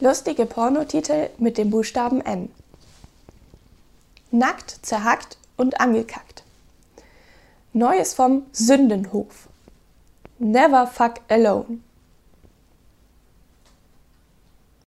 Lustige Pornotitel mit dem Buchstaben N. Nackt, zerhackt und angekackt. Neues vom Sündenhof. Never fuck alone.